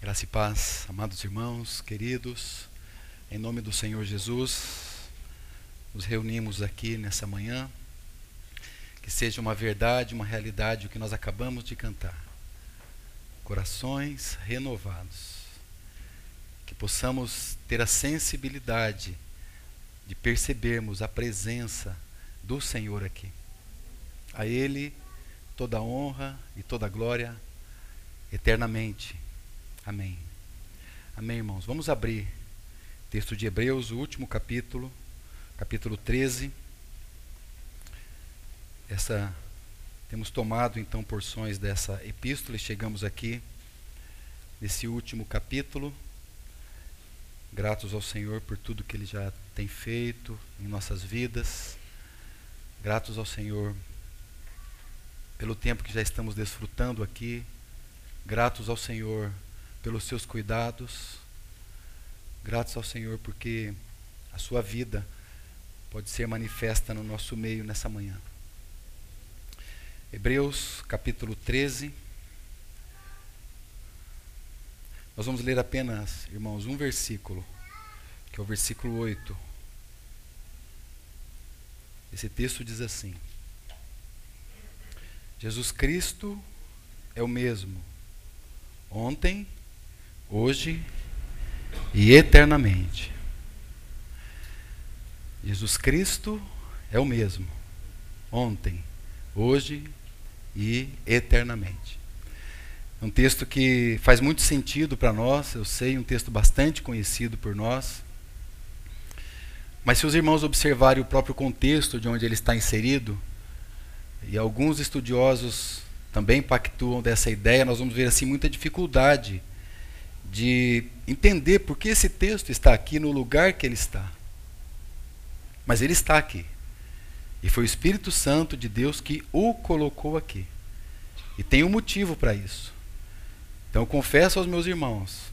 Graça e paz, amados irmãos, queridos, em nome do Senhor Jesus, nos reunimos aqui nessa manhã. Que seja uma verdade, uma realidade o que nós acabamos de cantar. Corações renovados. Que possamos ter a sensibilidade de percebermos a presença do Senhor aqui. A Ele toda a honra e toda a glória eternamente. Amém. Amém, irmãos. Vamos abrir texto de Hebreus, o último capítulo, capítulo 13. Essa temos tomado então porções dessa epístola e chegamos aqui nesse último capítulo. Gratos ao Senhor por tudo que ele já tem feito em nossas vidas. Gratos ao Senhor pelo tempo que já estamos desfrutando aqui. Gratos ao Senhor pelos seus cuidados. Gratos ao Senhor porque a sua vida pode ser manifesta no nosso meio nessa manhã. Hebreus capítulo 13. Nós vamos ler apenas, irmãos, um versículo, que é o versículo 8. Esse texto diz assim: Jesus Cristo é o mesmo, ontem, hoje e eternamente. Jesus Cristo é o mesmo, ontem, hoje e eternamente. É um texto que faz muito sentido para nós, eu sei, um texto bastante conhecido por nós. Mas se os irmãos observarem o próprio contexto de onde ele está inserido, e alguns estudiosos também pactuam dessa ideia, nós vamos ver assim muita dificuldade de entender por que esse texto está aqui no lugar que ele está. Mas ele está aqui. E foi o Espírito Santo de Deus que o colocou aqui. E tem um motivo para isso. Então eu confesso aos meus irmãos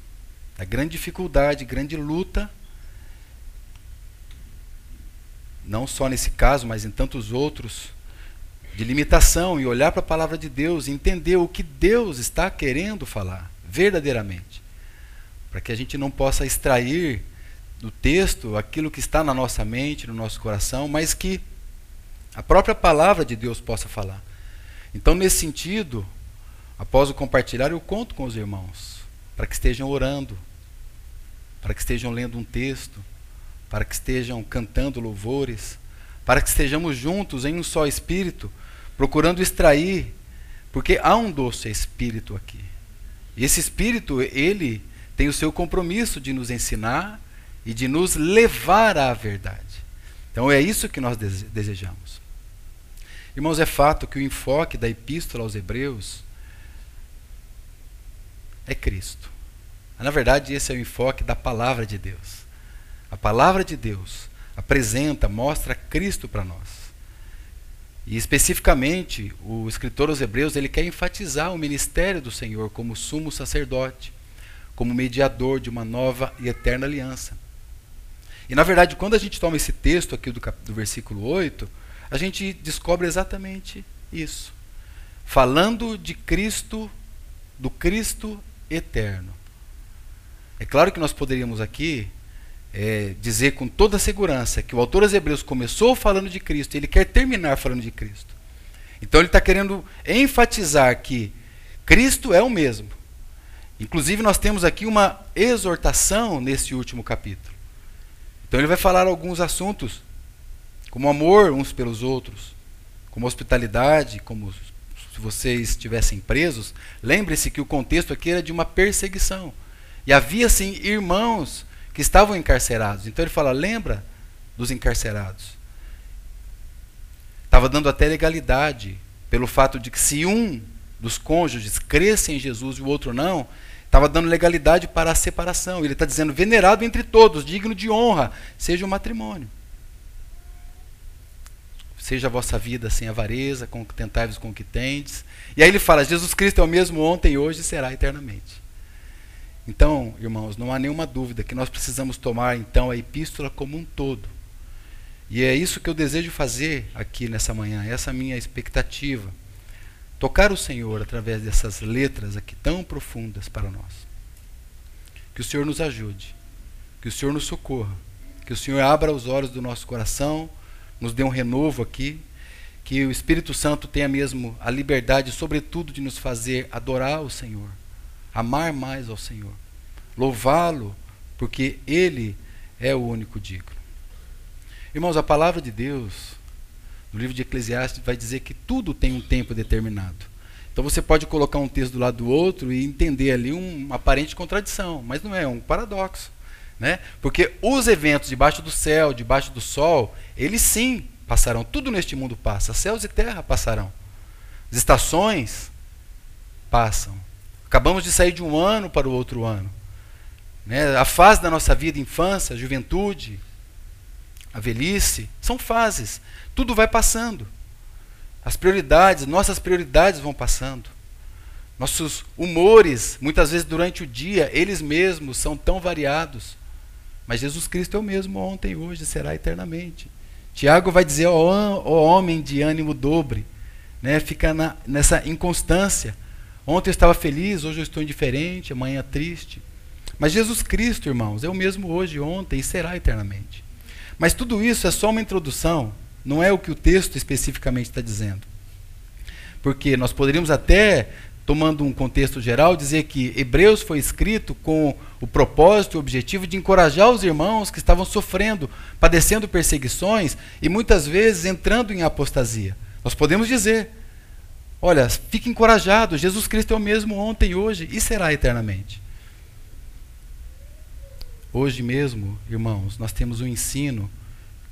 a grande dificuldade, grande luta, não só nesse caso, mas em tantos outros, de limitação e olhar para a palavra de Deus e entender o que Deus está querendo falar verdadeiramente. Para que a gente não possa extrair do texto aquilo que está na nossa mente, no nosso coração, mas que a própria palavra de Deus possa falar. Então, nesse sentido, após o compartilhar, eu conto com os irmãos para que estejam orando, para que estejam lendo um texto, para que estejam cantando louvores, para que estejamos juntos em um só espírito procurando extrair, porque há um doce espírito aqui. E esse espírito, ele tem o seu compromisso de nos ensinar e de nos levar à verdade. Então é isso que nós desejamos. Irmãos, é fato que o enfoque da epístola aos Hebreus é Cristo. Na verdade, esse é o enfoque da palavra de Deus. A palavra de Deus apresenta, mostra Cristo para nós. E especificamente, o escritor aos Hebreus, ele quer enfatizar o ministério do Senhor como sumo sacerdote, como mediador de uma nova e eterna aliança. E na verdade, quando a gente toma esse texto aqui do, do versículo 8, a gente descobre exatamente isso. Falando de Cristo, do Cristo eterno. É claro que nós poderíamos aqui é, dizer com toda segurança que o autor aos Hebreus começou falando de Cristo ele quer terminar falando de Cristo. Então ele está querendo enfatizar que Cristo é o mesmo. Inclusive, nós temos aqui uma exortação nesse último capítulo. Então ele vai falar alguns assuntos, como amor uns pelos outros, como hospitalidade, como se vocês estivessem presos. Lembre-se que o contexto aqui era de uma perseguição. E havia, sim, irmãos que estavam encarcerados. Então ele fala: lembra dos encarcerados. Estava dando até legalidade pelo fato de que se um dos cônjuges cresce em Jesus e o outro não, estava dando legalidade para a separação. Ele está dizendo: venerado entre todos, digno de honra, seja o matrimônio. Seja a vossa vida sem avareza, contentai-vos com o que tendes. E aí ele fala: Jesus Cristo é o mesmo ontem, hoje e será eternamente. Então, irmãos, não há nenhuma dúvida que nós precisamos tomar então a epístola como um todo. E é isso que eu desejo fazer aqui nessa manhã, essa minha expectativa. Tocar o Senhor através dessas letras aqui tão profundas para nós. que o Senhor nos ajude, que o Senhor nos socorra, que o Senhor abra os olhos do nosso coração, nos dê um renovo aqui, que o Espírito Santo tenha mesmo a liberdade, sobretudo, de nos fazer adorar o Senhor, amar mais ao Senhor, louvá-lo, porque Ele é o único digno. Irmãos, a palavra de Deus, no livro de Eclesiastes, vai dizer que tudo tem um tempo determinado. Então você pode colocar um texto do lado do outro e entender ali uma aparente contradição, mas não é, é um paradoxo. Né? Porque os eventos debaixo do céu, debaixo do sol, eles sim passarão. Tudo neste mundo passa. Céus e terra passarão. As estações passam. Acabamos de sair de um ano para o outro ano. Né? A fase da nossa vida, infância, juventude, a velhice, são fases. Tudo vai passando. As prioridades, nossas prioridades vão passando. Nossos humores, muitas vezes durante o dia, eles mesmos são tão variados. Mas Jesus Cristo é o mesmo ontem, hoje, será eternamente. Tiago vai dizer, ó, homem de ânimo dobre, né? fica na, nessa inconstância. Ontem eu estava feliz, hoje eu estou indiferente, amanhã triste. Mas Jesus Cristo, irmãos, é o mesmo hoje, ontem e será eternamente. Mas tudo isso é só uma introdução não é o que o texto especificamente está dizendo. Porque nós poderíamos até, tomando um contexto geral, dizer que Hebreus foi escrito com o propósito e o objetivo de encorajar os irmãos que estavam sofrendo, padecendo perseguições e muitas vezes entrando em apostasia. Nós podemos dizer: olha, fique encorajado, Jesus Cristo é o mesmo ontem, hoje e será eternamente. Hoje mesmo, irmãos, nós temos um ensino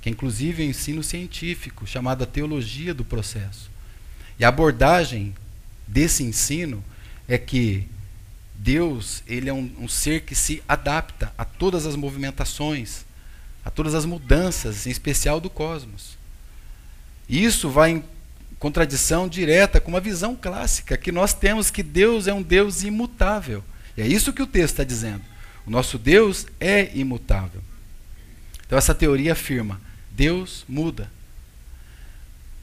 que é inclusive um ensino científico, chamado teologia do processo. E a abordagem desse ensino é que Deus ele é um, um ser que se adapta a todas as movimentações, a todas as mudanças, em especial do cosmos. Isso vai em contradição direta com uma visão clássica que nós temos que Deus é um Deus imutável. E é isso que o texto está dizendo. O nosso Deus é imutável. Então essa teoria afirma Deus muda.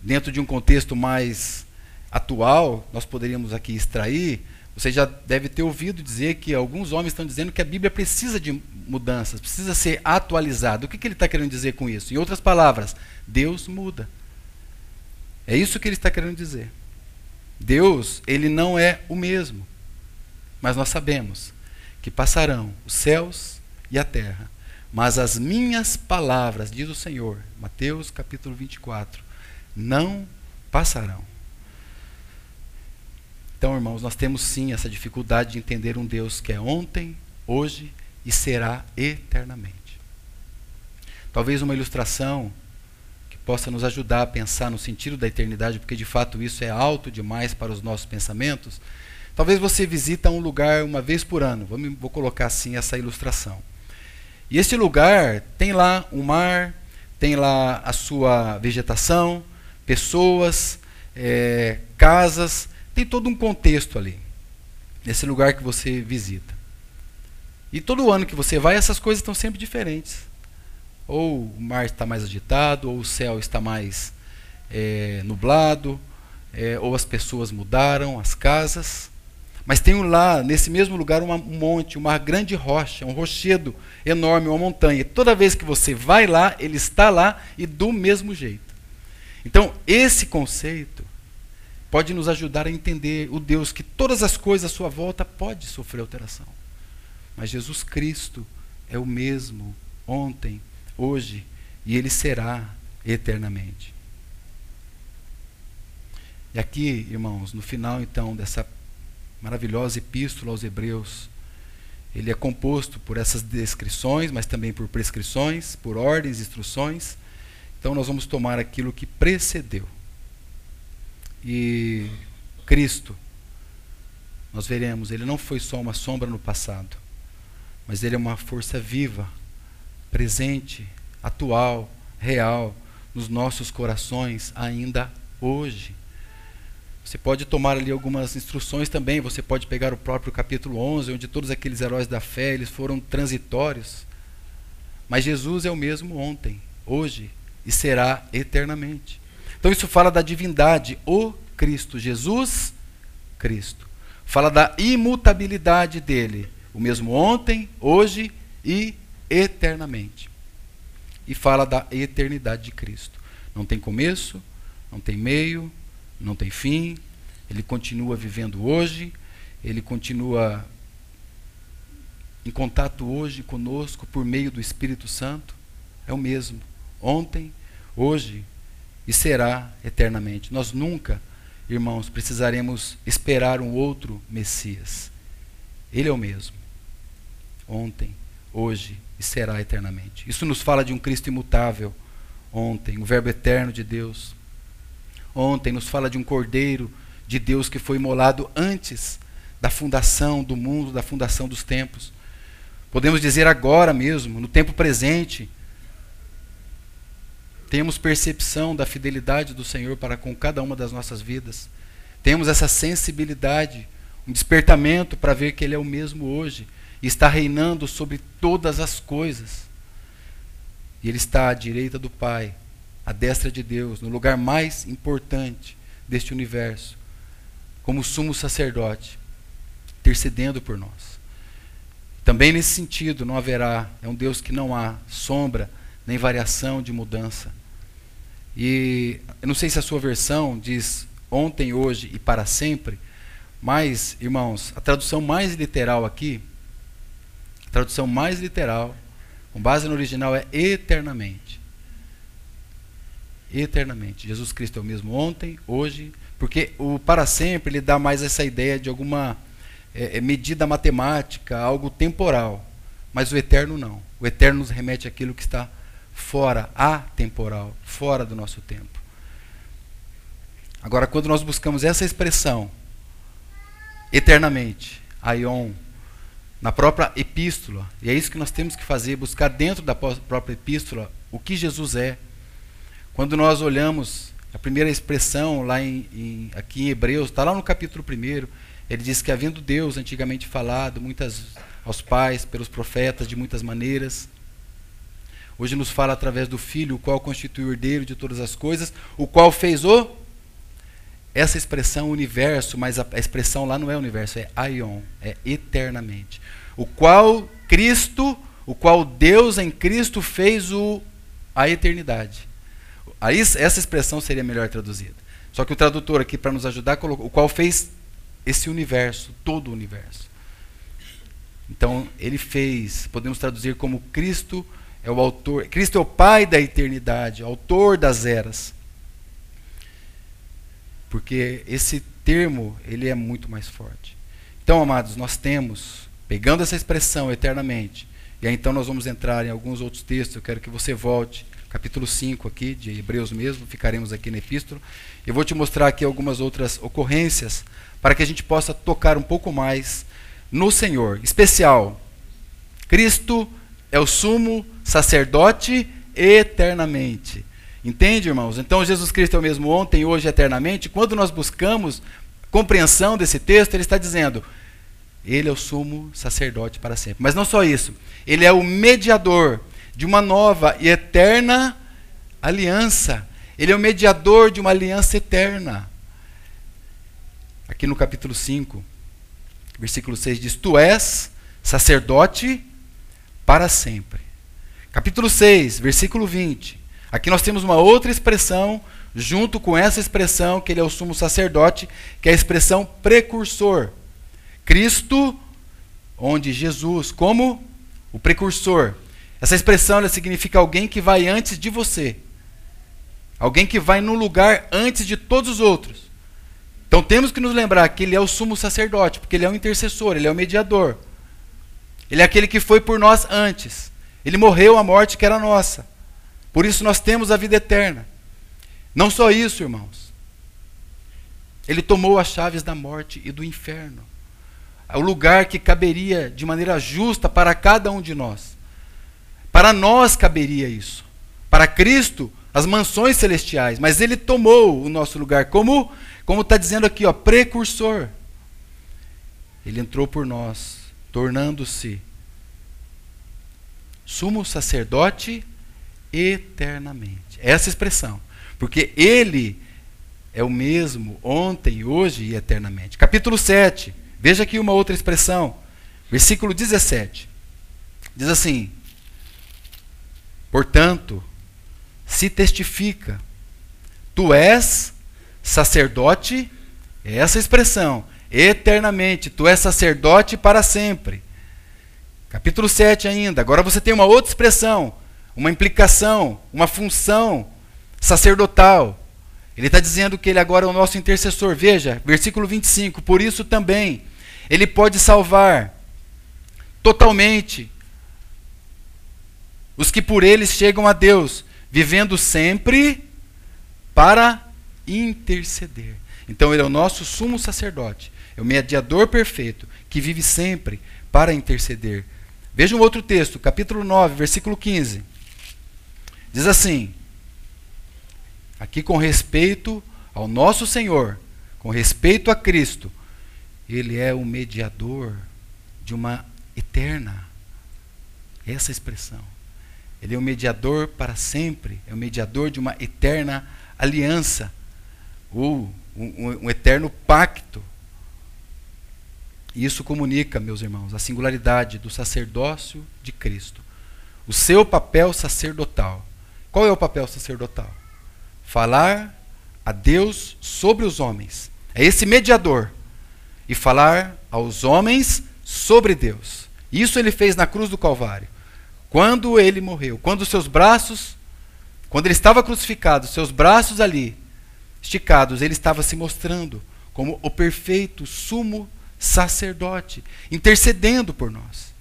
Dentro de um contexto mais atual, nós poderíamos aqui extrair, você já deve ter ouvido dizer que alguns homens estão dizendo que a Bíblia precisa de mudanças, precisa ser atualizada. O que, que ele está querendo dizer com isso? Em outras palavras, Deus muda. É isso que ele está querendo dizer. Deus, ele não é o mesmo. Mas nós sabemos que passarão os céus e a terra, mas as minhas palavras, diz o Senhor, Mateus capítulo 24, não passarão. Então, irmãos, nós temos sim essa dificuldade de entender um Deus que é ontem, hoje e será eternamente. Talvez uma ilustração que possa nos ajudar a pensar no sentido da eternidade, porque de fato isso é alto demais para os nossos pensamentos. Talvez você visita um lugar uma vez por ano. Vou colocar assim essa ilustração. E este lugar tem lá um mar, tem lá a sua vegetação, pessoas, é, casas, tem todo um contexto ali, nesse lugar que você visita. E todo ano que você vai, essas coisas estão sempre diferentes. Ou o mar está mais agitado, ou o céu está mais é, nublado, é, ou as pessoas mudaram, as casas. Mas tem lá, nesse mesmo lugar, um monte, uma grande rocha, um rochedo enorme, uma montanha. Toda vez que você vai lá, ele está lá e do mesmo jeito. Então, esse conceito pode nos ajudar a entender o Deus que todas as coisas à sua volta pode sofrer alteração. Mas Jesus Cristo é o mesmo ontem, hoje e ele será eternamente. E aqui, irmãos, no final então dessa maravilhosa epístola aos Hebreus. Ele é composto por essas descrições, mas também por prescrições, por ordens, instruções. Então nós vamos tomar aquilo que precedeu. E Cristo, nós veremos, ele não foi só uma sombra no passado, mas ele é uma força viva, presente, atual, real, nos nossos corações ainda hoje. Você pode tomar ali algumas instruções também, você pode pegar o próprio capítulo 11, onde todos aqueles heróis da fé, eles foram transitórios. Mas Jesus é o mesmo ontem, hoje e será eternamente. Então isso fala da divindade, o Cristo, Jesus Cristo. Fala da imutabilidade dele, o mesmo ontem, hoje e eternamente. E fala da eternidade de Cristo. Não tem começo, não tem meio, não tem fim. Ele continua vivendo hoje, ele continua em contato hoje conosco por meio do Espírito Santo. É o mesmo. Ontem, hoje e será eternamente. Nós nunca, irmãos, precisaremos esperar um outro Messias. Ele é o mesmo. Ontem, hoje e será eternamente. Isso nos fala de um Cristo imutável. Ontem, o Verbo eterno de Deus. Ontem nos fala de um Cordeiro de Deus que foi imolado antes da fundação do mundo, da fundação dos tempos. Podemos dizer agora mesmo, no tempo presente, temos percepção da fidelidade do Senhor para com cada uma das nossas vidas. Temos essa sensibilidade, um despertamento para ver que Ele é o mesmo hoje e está reinando sobre todas as coisas. E Ele está à direita do Pai, à destra de Deus, no lugar mais importante deste universo, como sumo sacerdote, intercedendo por nós. Também nesse sentido, não haverá, é um Deus que não há sombra nem variação de mudança. E eu não sei se a sua versão diz ontem, hoje e para sempre, mas, irmãos, a tradução mais literal aqui, a tradução mais literal, com base no original, é eternamente. Eternamente. Jesus Cristo é o mesmo ontem, hoje, porque o para sempre ele dá mais essa ideia de alguma é, é, medida matemática, algo temporal. Mas o eterno não. O eterno nos remete àquilo que está fora, atemporal, fora do nosso tempo. Agora, quando nós buscamos essa expressão, eternamente, aion, na própria epístola, e é isso que nós temos que fazer, buscar dentro da própria epístola o que Jesus é. Quando nós olhamos a primeira expressão lá em, em aqui em Hebreus, está lá no capítulo 1, ele diz que havendo Deus antigamente falado muitas aos pais pelos profetas de muitas maneiras, hoje nos fala através do Filho, o qual constitui o herdeiro de todas as coisas, o qual fez o essa expressão universo, mas a, expressão lá não é universo, é aion, é eternamente. O qual Cristo, o qual Deus em Cristo fez o a eternidade. Aí essa expressão seria melhor traduzida. Só que o tradutor aqui para nos ajudar colocou o qual fez esse universo, todo o universo. Então, ele fez, podemos traduzir como Cristo é o autor, Cristo é o Pai da eternidade, autor das eras. Porque esse termo, ele é muito mais forte. Então, amados, nós temos, pegando essa expressão eternamente, e aí então nós vamos entrar em alguns outros textos, eu quero que você volte, capítulo 5 aqui, de Hebreus mesmo, ficaremos aqui na epístola. Eu vou te mostrar aqui algumas outras ocorrências para que a gente possa tocar um pouco mais no Senhor. Especial, Cristo é o sumo sacerdote eternamente. Entende, irmãos? Então Jesus Cristo é o mesmo ontem, hoje e eternamente. Quando nós buscamos compreensão desse texto, ele está dizendo: ele é o sumo sacerdote para sempre. Mas não só isso, ele é o mediador de uma nova e eterna aliança. Ele é o mediador de uma aliança eterna. Aqui no capítulo 5, versículo 6 diz: Tu és sacerdote para sempre. Capítulo 6, versículo 20. Aqui nós temos uma outra expressão, junto com essa expressão, que ele é o sumo sacerdote, que é a expressão precursor. Cristo, onde Jesus, como o precursor. Essa expressão significa alguém que vai antes de você. Alguém que vai no lugar antes de todos os outros. Então temos que nos lembrar que ele é o sumo sacerdote, porque ele é o intercessor, ele é o mediador. Ele é aquele que foi por nós antes. Ele morreu a morte que era nossa. Por isso nós temos a vida eterna. Não só isso, irmãos. Ele tomou as chaves da morte e do inferno. O lugar que caberia de maneira justa para cada um de nós. Para nós caberia isso. Para Cristo, as mansões celestiais. Mas ele tomou o nosso lugar como como está dizendo aqui, ó, precursor. Ele entrou por nós, tornando-se sumo sacerdote eternamente. Essa expressão. Porque ele é o mesmo ontem, hoje e eternamente. Capítulo 7. Veja aqui uma outra expressão. Versículo 17. Diz assim: Portanto, se testifica, tu és sacerdote, é essa expressão, eternamente, tu és sacerdote para sempre. Capítulo 7 ainda. Agora você tem uma outra expressão, uma implicação, uma função sacerdotal. Ele está dizendo que ele agora é o nosso intercessor. Veja, versículo 25. Por isso também, ele pode salvar totalmente os que por eles chegam a Deus, vivendo sempre para interceder. Então ele é o nosso sumo sacerdote, é o mediador perfeito, que vive sempre para interceder. Veja um outro texto, capítulo 9, versículo 15. Diz assim: Aqui com respeito ao nosso Senhor, com respeito a Cristo, ele é o mediador de uma eterna. Essa expressão. Ele é o mediador para sempre, é o mediador de uma eterna aliança, ou um, um eterno pacto. E isso comunica, meus irmãos, a singularidade do sacerdócio de Cristo. O seu papel sacerdotal. Qual é o papel sacerdotal? Falar a Deus sobre os homens. É esse mediador. E falar aos homens sobre Deus. Isso ele fez na cruz do Calvário. Quando ele morreu, quando seus braços, quando ele estava crucificado, seus braços ali esticados, ele estava se mostrando como o perfeito sumo sacerdote, intercedendo por nós.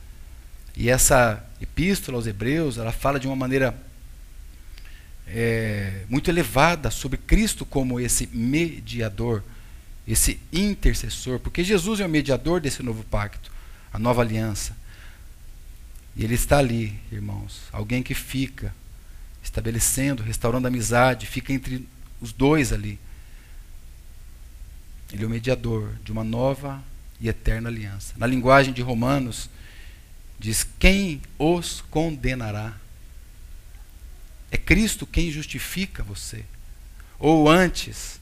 E essa epístola aos Hebreus, ela fala de uma maneira é, muito elevada sobre Cristo como esse mediador, esse intercessor, porque Jesus é o mediador desse novo pacto, a nova aliança. E ele está ali, irmãos, alguém que fica estabelecendo, restaurando amizade, fica entre os dois ali. Ele é o mediador de uma nova e eterna aliança. Na linguagem de Romanos, diz: Quem os condenará? É Cristo quem justifica você. Ou antes,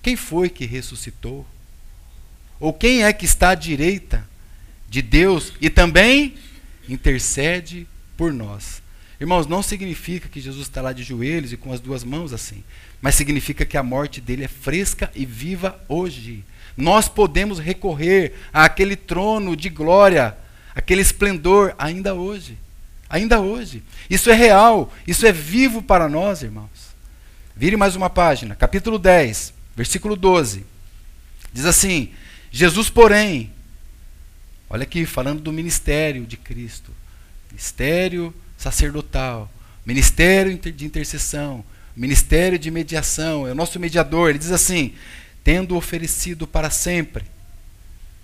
quem foi que ressuscitou? Ou quem é que está à direita de Deus e também intercede por nós. Irmãos, não significa que Jesus está lá de joelhos e com as duas mãos assim, mas significa que a morte dele é fresca e viva hoje. Nós podemos recorrer àquele trono de glória, aquele esplendor ainda hoje. Ainda hoje. Isso é real, isso é vivo para nós, irmãos. Vire mais uma página, capítulo 10, versículo 12. Diz assim: Jesus, porém, Olha aqui, falando do ministério de Cristo. Ministério sacerdotal, ministério de intercessão, ministério de mediação, é o nosso mediador. Ele diz assim: tendo oferecido para sempre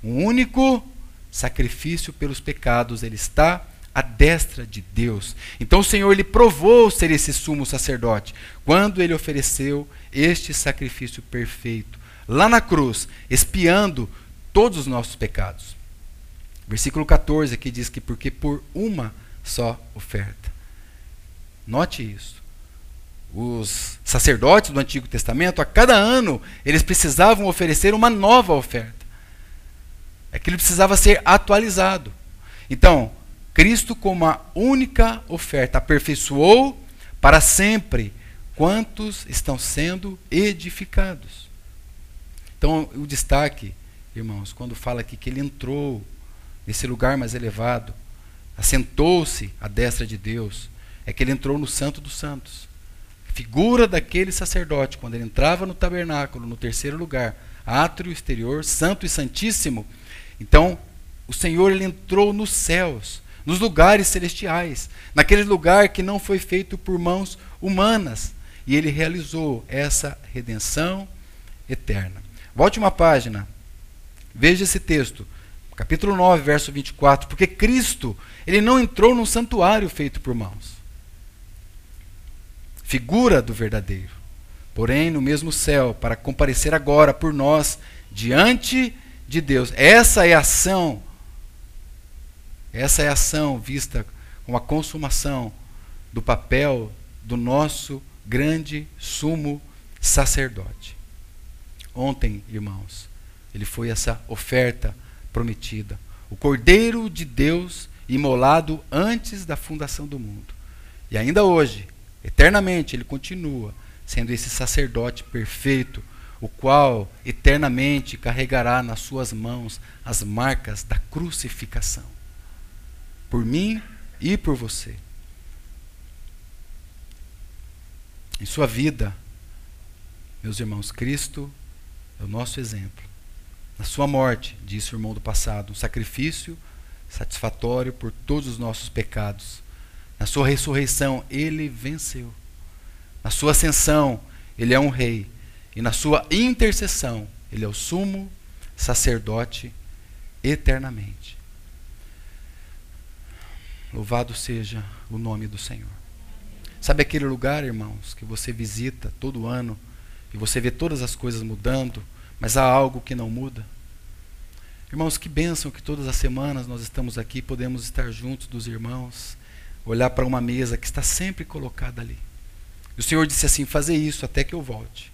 um único sacrifício pelos pecados, ele está à destra de Deus. Então o Senhor lhe provou ser esse sumo sacerdote quando ele ofereceu este sacrifício perfeito lá na cruz, expiando todos os nossos pecados. Versículo 14 aqui diz que porque por uma só oferta. Note isso. Os sacerdotes do Antigo Testamento, a cada ano, eles precisavam oferecer uma nova oferta. Aquilo precisava ser atualizado. Então, Cristo, como a única oferta, aperfeiçoou para sempre quantos estão sendo edificados. Então, o destaque, irmãos, quando fala aqui que ele entrou nesse lugar mais elevado, assentou-se à destra de Deus, é que ele entrou no Santo dos Santos. Figura daquele sacerdote, quando ele entrava no tabernáculo, no terceiro lugar, átrio exterior, santo e santíssimo. Então, o Senhor ele entrou nos céus, nos lugares celestiais, naquele lugar que não foi feito por mãos humanas, e ele realizou essa redenção eterna. Volte uma página. Veja esse texto, Capítulo 9, verso 24. Porque Cristo, ele não entrou num santuário feito por mãos. Figura do verdadeiro. Porém, no mesmo céu, para comparecer agora por nós diante de Deus. Essa é a ação. Essa é a ação vista com a consumação do papel do nosso grande sumo sacerdote. Ontem, irmãos, ele foi essa oferta prometida. o Cordeiro de Deus imolado antes da fundação do mundo. E ainda hoje, eternamente, ele continua sendo esse sacerdote perfeito, o qual eternamente carregará nas suas mãos as marcas da crucificação. Por mim e por você. Em sua vida, meus irmãos, Cristo é o nosso exemplo. Na sua morte, disse o irmão do passado, um sacrifício satisfatório por todos os nossos pecados. Na sua ressurreição, ele venceu. Na sua ascensão, ele é um rei. E na sua intercessão, ele é o sumo sacerdote eternamente. Louvado seja o nome do Senhor. Sabe aquele lugar, irmãos, que você visita todo ano e você vê todas as coisas mudando, mas há algo que não muda? Irmãos, que bênção que todas as semanas nós estamos aqui, podemos estar juntos dos irmãos, olhar para uma mesa que está sempre colocada ali. E o Senhor disse assim: fazer isso até que eu volte.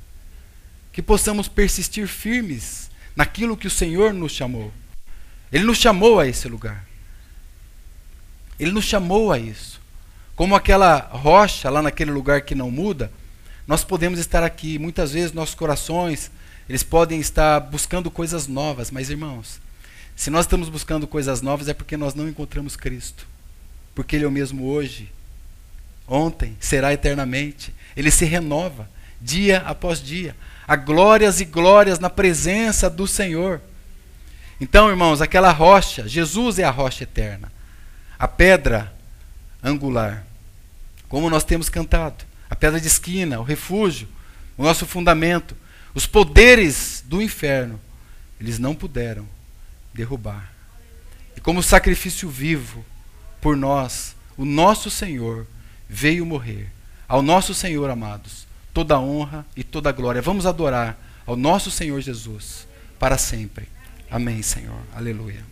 Que possamos persistir firmes naquilo que o Senhor nos chamou. Ele nos chamou a esse lugar. Ele nos chamou a isso. Como aquela rocha lá naquele lugar que não muda, nós podemos estar aqui. Muitas vezes nossos corações, eles podem estar buscando coisas novas, mas irmãos, se nós estamos buscando coisas novas é porque nós não encontramos Cristo. Porque Ele é o mesmo hoje, ontem, será eternamente. Ele se renova dia após dia. Há glórias e glórias na presença do Senhor. Então, irmãos, aquela rocha, Jesus é a rocha eterna. A pedra angular. Como nós temos cantado. A pedra de esquina, o refúgio, o nosso fundamento. Os poderes do inferno, eles não puderam derrubar. E como sacrifício vivo por nós, o nosso Senhor veio morrer. Ao nosso Senhor, amados, toda honra e toda glória. Vamos adorar ao nosso Senhor Jesus para sempre. Amém, Senhor. Aleluia.